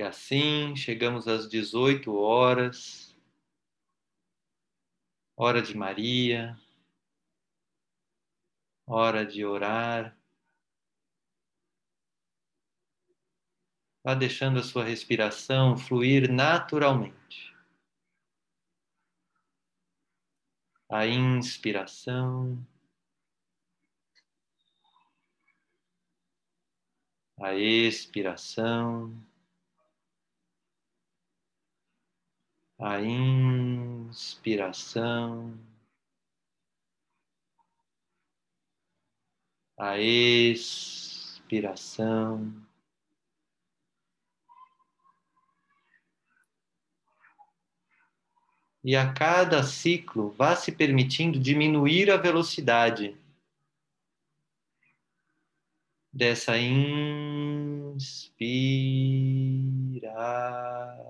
E assim chegamos às 18 horas, hora de Maria, hora de orar. Vá deixando a sua respiração fluir naturalmente. A inspiração, a expiração, a inspiração, a expiração. E a cada ciclo, vá se permitindo diminuir a velocidade dessa inspiração,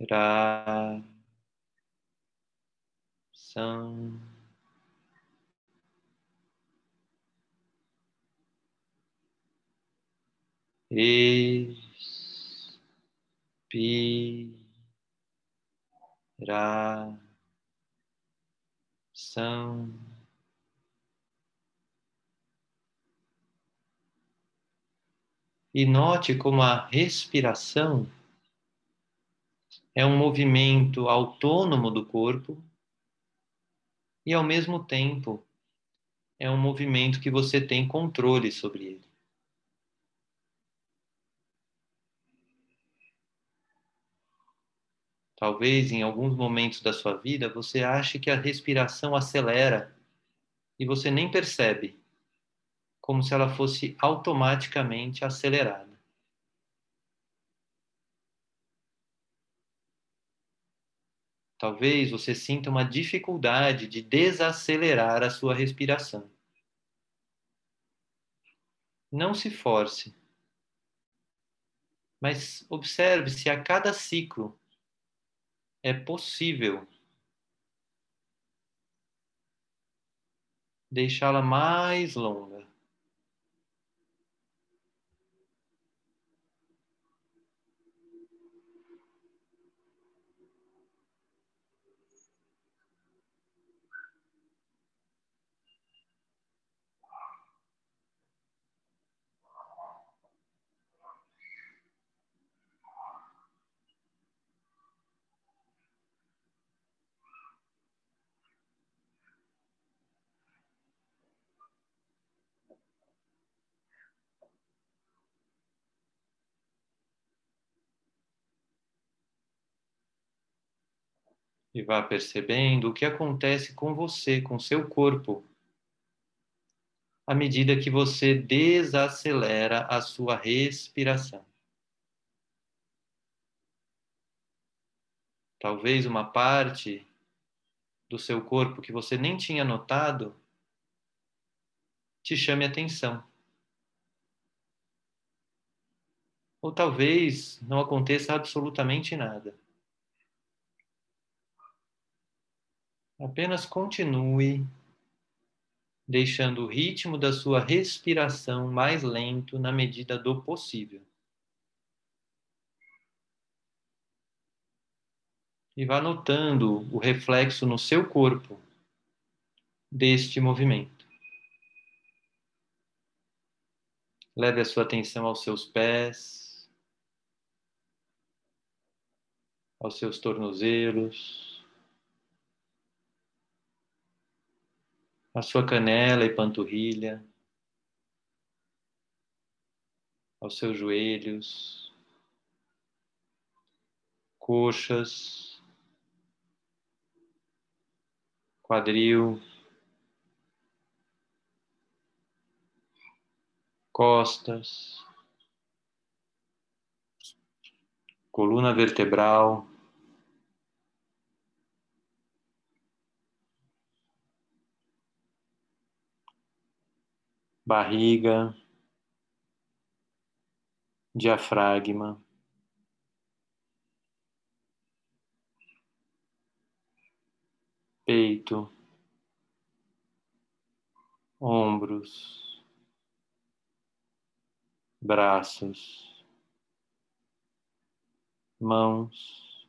Inspiração. Expiração. E note como a respiração é um movimento autônomo do corpo e, ao mesmo tempo, é um movimento que você tem controle sobre ele. Talvez em alguns momentos da sua vida você ache que a respiração acelera e você nem percebe como se ela fosse automaticamente acelerada. Talvez você sinta uma dificuldade de desacelerar a sua respiração. Não se force, mas observe se a cada ciclo é possível deixá-la mais longa. E vá percebendo o que acontece com você, com seu corpo, à medida que você desacelera a sua respiração. Talvez uma parte do seu corpo que você nem tinha notado te chame atenção. Ou talvez não aconteça absolutamente nada. Apenas continue deixando o ritmo da sua respiração mais lento na medida do possível. E vá notando o reflexo no seu corpo deste movimento. Leve a sua atenção aos seus pés, aos seus tornozelos, a sua canela e panturrilha, aos seus joelhos, coxas, quadril, costas, coluna vertebral, barriga, diafragma. Peito, ombros, braços, mãos,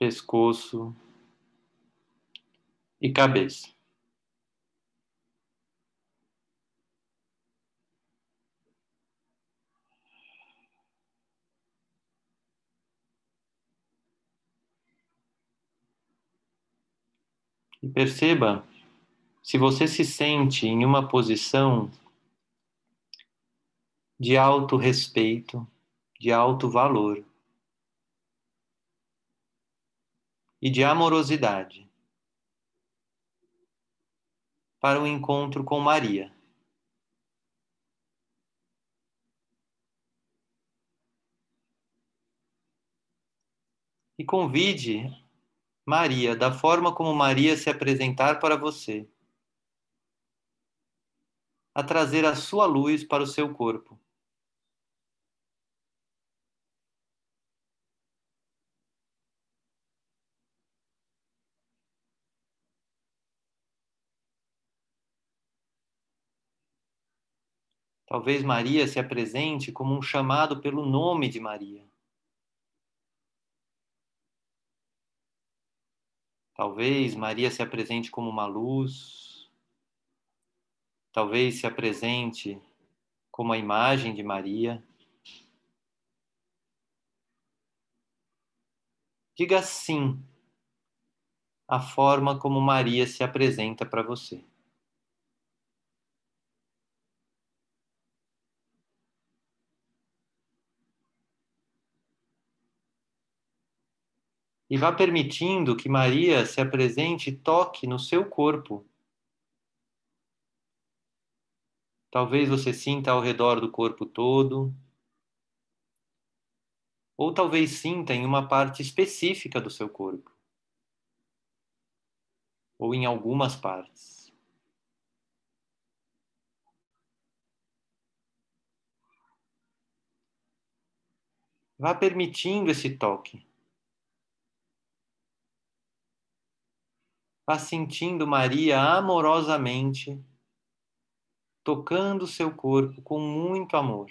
pescoço e cabeça. E perceba se você se sente em uma posição de alto respeito, de alto valor e de amorosidade para o encontro com Maria. E convide Maria, da forma como Maria se apresentar para você, a trazer a sua luz para o seu corpo. Talvez Maria se apresente como um chamado pelo nome de Maria. Talvez Maria se apresente como uma luz. Talvez se apresente como a imagem de Maria. Diga sim à forma como Maria se apresenta para você. E vá permitindo que Maria se apresente e toque no seu corpo. Talvez você sinta ao redor do corpo todo, ou talvez sinta em uma parte específica do seu corpo, ou em algumas partes. Vá permitindo esse toque. Vá sentindo Maria amorosamente, tocando seu corpo com muito amor.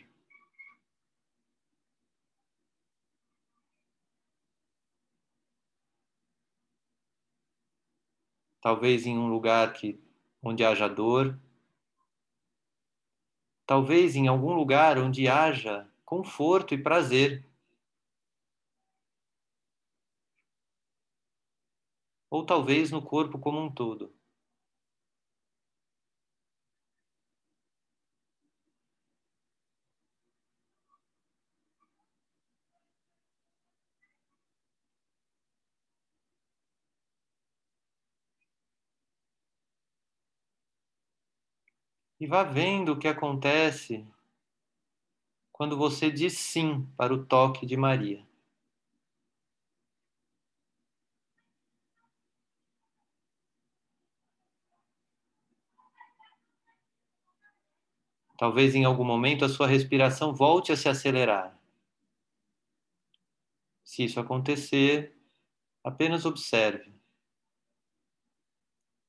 Talvez em um lugar que, onde haja dor, talvez em algum lugar onde haja conforto e prazer. Ou talvez no corpo como um todo. E vá vendo o que acontece quando você diz sim para o toque de Maria. Talvez em algum momento a sua respiração volte a se acelerar. Se isso acontecer, apenas observe.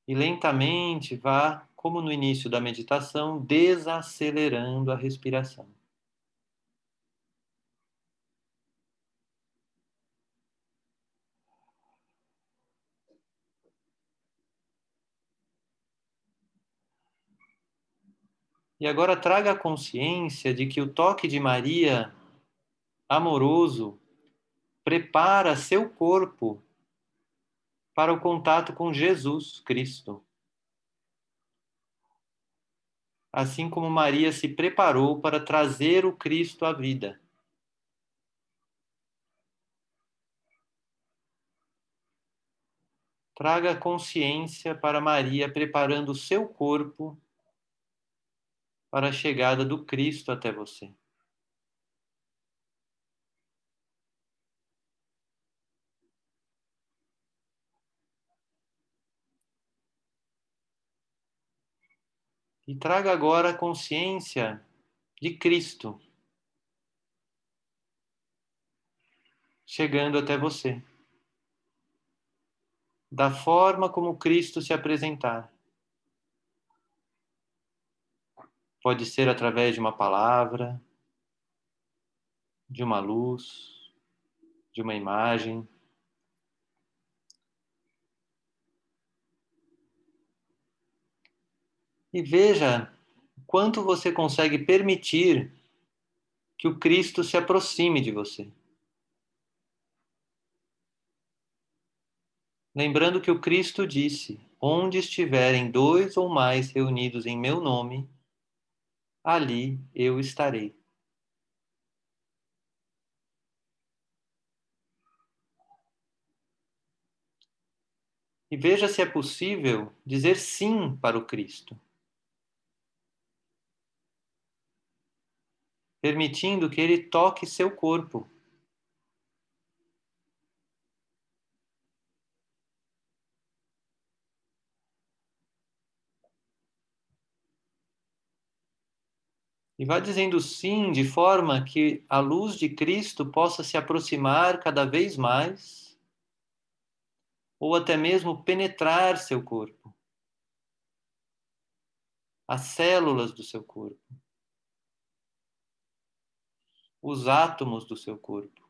E lentamente vá, como no início da meditação, desacelerando a respiração. E agora traga a consciência de que o toque de Maria, amoroso, prepara seu corpo para o contato com Jesus Cristo. Assim como Maria se preparou para trazer o Cristo à vida. Traga consciência para Maria preparando seu corpo para a chegada do Cristo até você. E traga agora a consciência de Cristo chegando até você. Da forma como Cristo se apresentar. Pode ser através de uma palavra, de uma luz, de uma imagem. E veja quanto você consegue permitir que o Cristo se aproxime de você. Lembrando que o Cristo disse: Onde estiverem dois ou mais reunidos em meu nome, ali eu estarei. E veja se é possível dizer sim para o Cristo. Permitindo que ele toque seu corpo. E vá dizendo sim de forma que a luz de Cristo possa se aproximar cada vez mais, ou até mesmo penetrar seu corpo, as células do seu corpo, os átomos do seu corpo.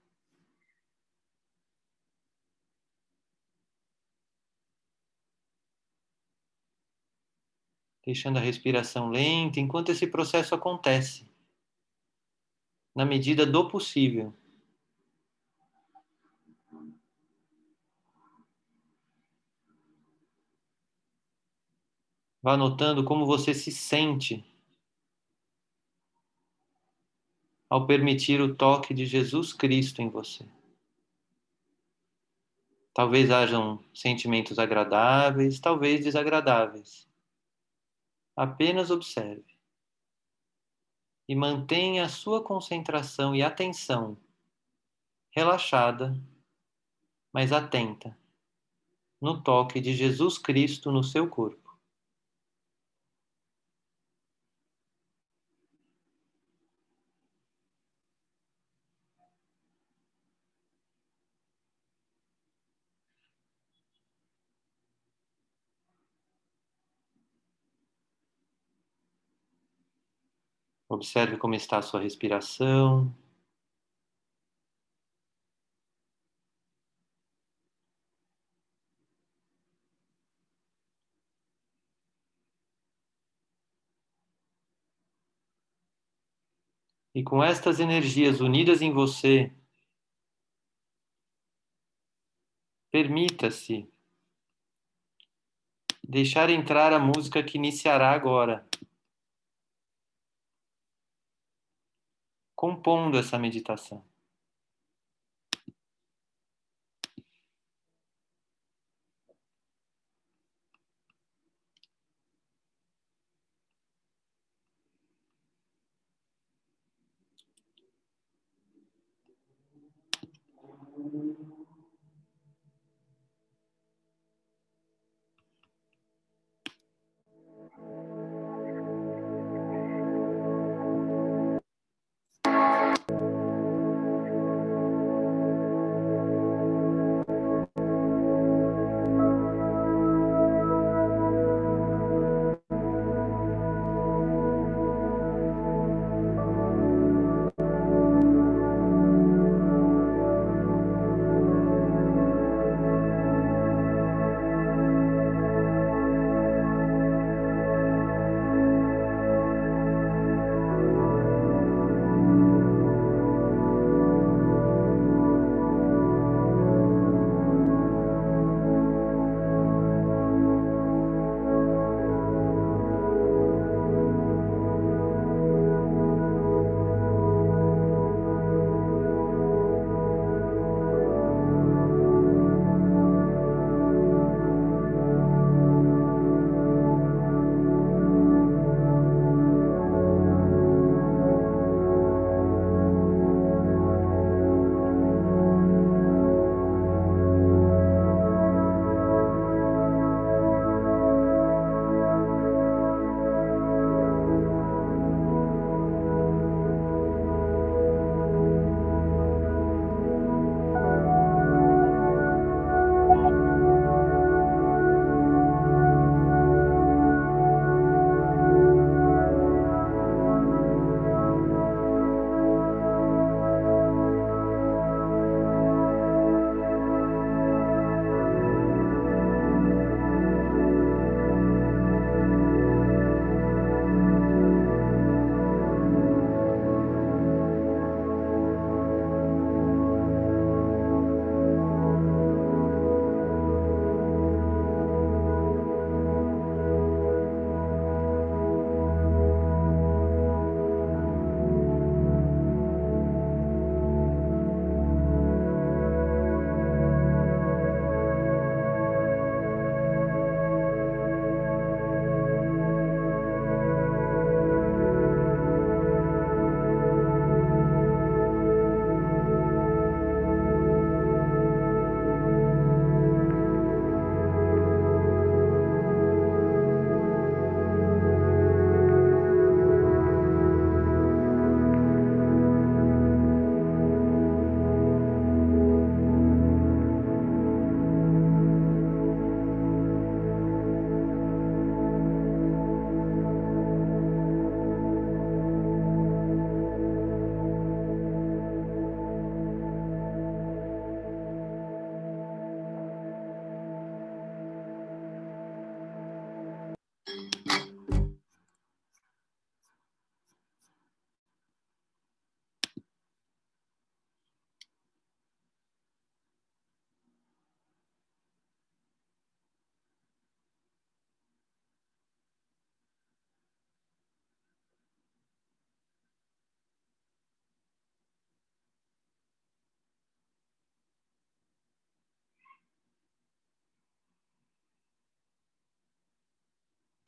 Deixando a respiração lenta enquanto esse processo acontece, na medida do possível. Vá notando como você se sente ao permitir o toque de Jesus Cristo em você. Talvez hajam sentimentos agradáveis, talvez desagradáveis. Apenas observe. E mantenha a sua concentração e atenção relaxada, mas atenta no toque de Jesus Cristo no seu corpo. Observe como está a sua respiração. E com estas energias unidas em você, permita-se deixar entrar a música que iniciará agora. Compondo essa meditação.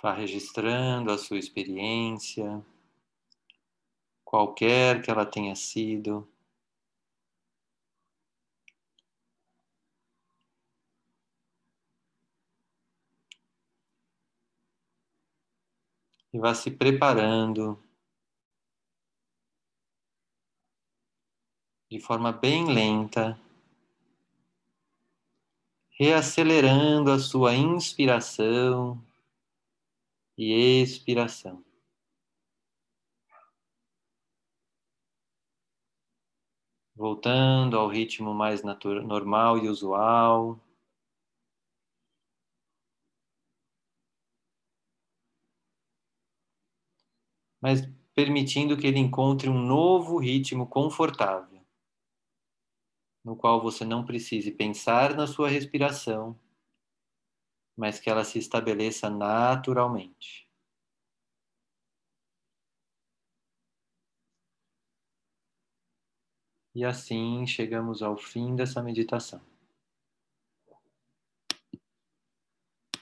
Vá registrando a sua experiência, qualquer que ela tenha sido. E vá se preparando de forma bem lenta, reacelerando a sua inspiração e expiração. Voltando ao ritmo mais normal e usual. Mas permitindo que ele encontre um novo ritmo confortável, no qual você não precise pensar na sua respiração mas que ela se estabeleça naturalmente. E assim chegamos ao fim dessa meditação.